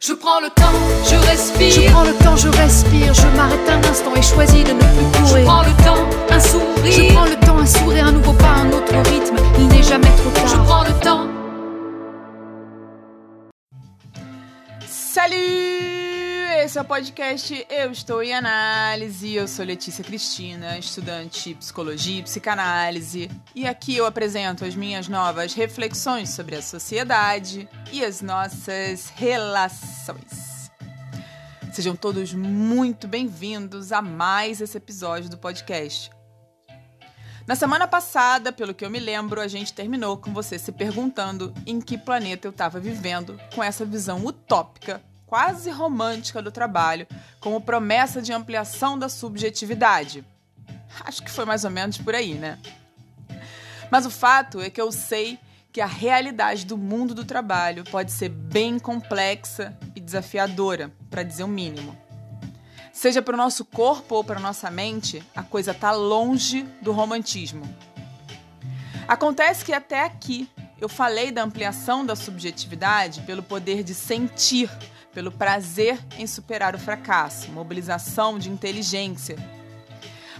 Je prends le temps, je respire. Je prends le temps, je respire. Je m'arrête un instant et choisis de ne plus courir. Je prends le temps, un sourire. Je prends le temps, un sourire, un nouveau pas, un autre rythme. Il n'est jamais trop tard. Je prends le temps. Salut! Esse é o podcast Eu Estou em Análise. Eu sou Letícia Cristina, estudante de psicologia e psicanálise. E aqui eu apresento as minhas novas reflexões sobre a sociedade e as nossas relações. Sejam todos muito bem-vindos a mais esse episódio do podcast. Na semana passada, pelo que eu me lembro, a gente terminou com você se perguntando em que planeta eu estava vivendo com essa visão utópica quase romântica do trabalho, como promessa de ampliação da subjetividade. Acho que foi mais ou menos por aí, né? Mas o fato é que eu sei que a realidade do mundo do trabalho pode ser bem complexa e desafiadora, para dizer o mínimo. Seja para o nosso corpo ou para nossa mente, a coisa está longe do romantismo. Acontece que até aqui eu falei da ampliação da subjetividade pelo poder de sentir pelo prazer em superar o fracasso, mobilização de inteligência.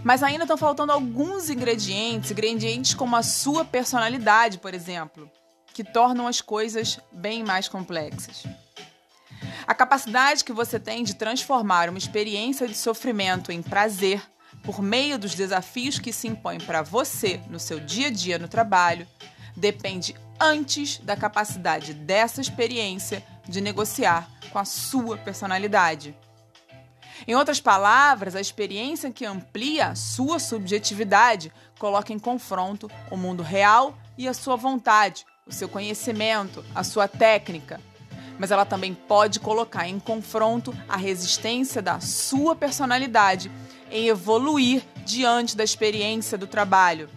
Mas ainda estão faltando alguns ingredientes, ingredientes como a sua personalidade, por exemplo, que tornam as coisas bem mais complexas. A capacidade que você tem de transformar uma experiência de sofrimento em prazer por meio dos desafios que se impõem para você no seu dia a dia no trabalho depende antes da capacidade dessa experiência de negociar com a sua personalidade. Em outras palavras, a experiência que amplia a sua subjetividade coloca em confronto o mundo real e a sua vontade, o seu conhecimento, a sua técnica. Mas ela também pode colocar em confronto a resistência da sua personalidade em evoluir diante da experiência do trabalho.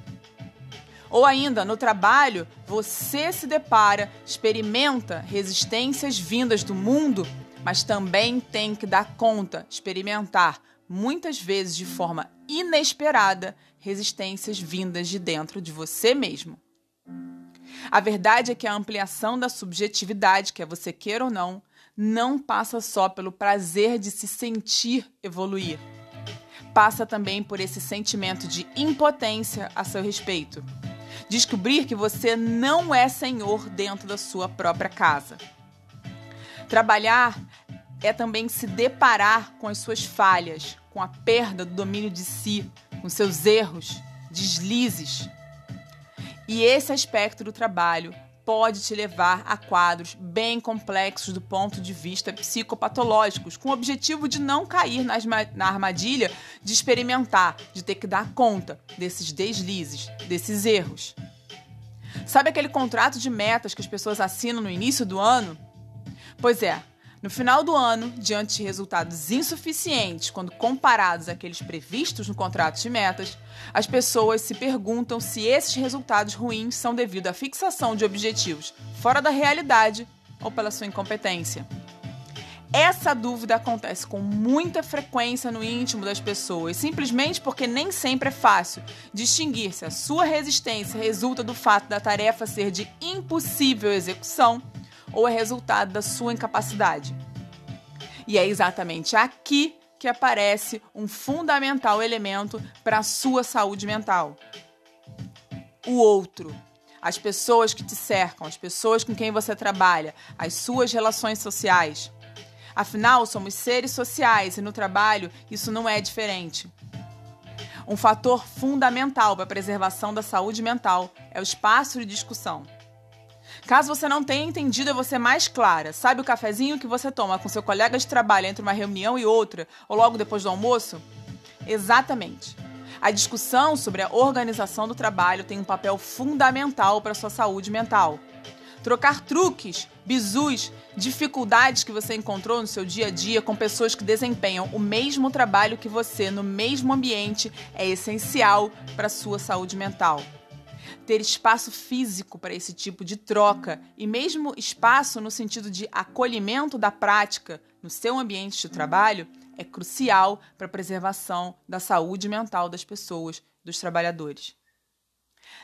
Ou ainda, no trabalho, você se depara, experimenta resistências vindas do mundo, mas também tem que dar conta, experimentar, muitas vezes de forma inesperada, resistências vindas de dentro de você mesmo. A verdade é que a ampliação da subjetividade, quer você queira ou não, não passa só pelo prazer de se sentir evoluir. Passa também por esse sentimento de impotência a seu respeito Descobrir que você não é senhor dentro da sua própria casa. Trabalhar é também se deparar com as suas falhas, com a perda do domínio de si, com seus erros, deslizes. E esse aspecto do trabalho pode te levar a quadros bem complexos do ponto de vista psicopatológicos, com o objetivo de não cair nas, na armadilha de experimentar, de ter que dar conta desses deslizes, desses erros. Sabe aquele contrato de metas que as pessoas assinam no início do ano? Pois é, no final do ano, diante de resultados insuficientes quando comparados àqueles previstos no contrato de metas, as pessoas se perguntam se esses resultados ruins são devido à fixação de objetivos fora da realidade ou pela sua incompetência. Essa dúvida acontece com muita frequência no íntimo das pessoas, simplesmente porque nem sempre é fácil distinguir se a sua resistência resulta do fato da tarefa ser de impossível execução ou é resultado da sua incapacidade. E é exatamente aqui que aparece um fundamental elemento para a sua saúde mental: o outro. As pessoas que te cercam, as pessoas com quem você trabalha, as suas relações sociais. Afinal, somos seres sociais e no trabalho isso não é diferente. Um fator fundamental para a preservação da saúde mental é o espaço de discussão. Caso você não tenha entendido, vou ser mais clara. Sabe o cafezinho que você toma com seu colega de trabalho entre uma reunião e outra, ou logo depois do almoço? Exatamente. A discussão sobre a organização do trabalho tem um papel fundamental para sua saúde mental. Trocar truques, bizus, dificuldades que você encontrou no seu dia a dia com pessoas que desempenham o mesmo trabalho que você no mesmo ambiente é essencial para sua saúde mental ter espaço físico para esse tipo de troca e mesmo espaço no sentido de acolhimento da prática no seu ambiente de trabalho é crucial para a preservação da saúde mental das pessoas, dos trabalhadores.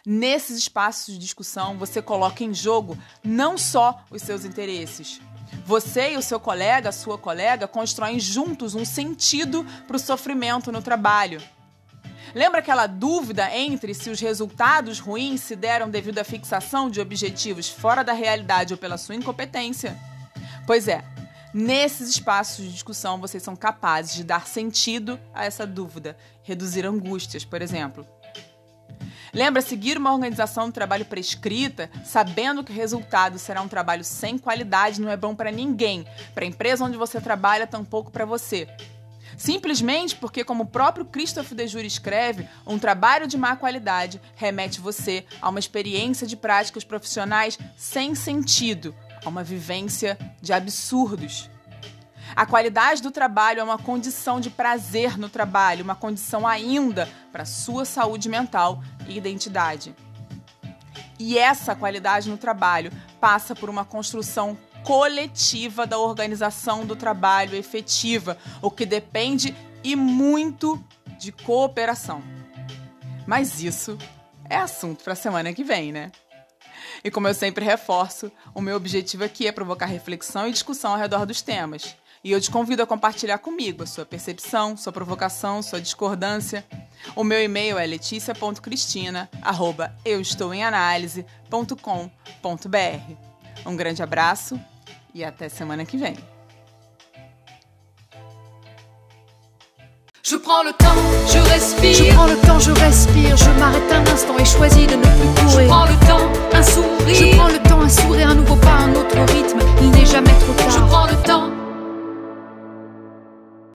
Nesses espaços de discussão, você coloca em jogo não só os seus interesses. Você e o seu colega, a sua colega, constroem juntos um sentido para o sofrimento no trabalho. Lembra aquela dúvida entre se os resultados ruins se deram devido à fixação de objetivos fora da realidade ou pela sua incompetência? Pois é, nesses espaços de discussão vocês são capazes de dar sentido a essa dúvida, reduzir angústias, por exemplo. Lembra seguir uma organização do trabalho prescrita, sabendo que o resultado será um trabalho sem qualidade, não é bom para ninguém, para a empresa onde você trabalha, tampouco para você. Simplesmente porque, como o próprio Christophe de Jure escreve, um trabalho de má qualidade remete você a uma experiência de práticas profissionais sem sentido, a uma vivência de absurdos. A qualidade do trabalho é uma condição de prazer no trabalho, uma condição ainda para sua saúde mental e identidade. E essa qualidade no trabalho passa por uma construção coletiva da organização do trabalho efetiva, o que depende e muito de cooperação. Mas isso é assunto para a semana que vem, né? E como eu sempre reforço, o meu objetivo aqui é provocar reflexão e discussão ao redor dos temas. E eu te convido a compartilhar comigo a sua percepção, sua provocação, sua discordância. O meu e-mail é leticia.cristina@euestouemanalise.com.br. Um grande abraço e até semana que vem. Je prends le temps, je respire. Je prends le temps, je respire, je m'arrête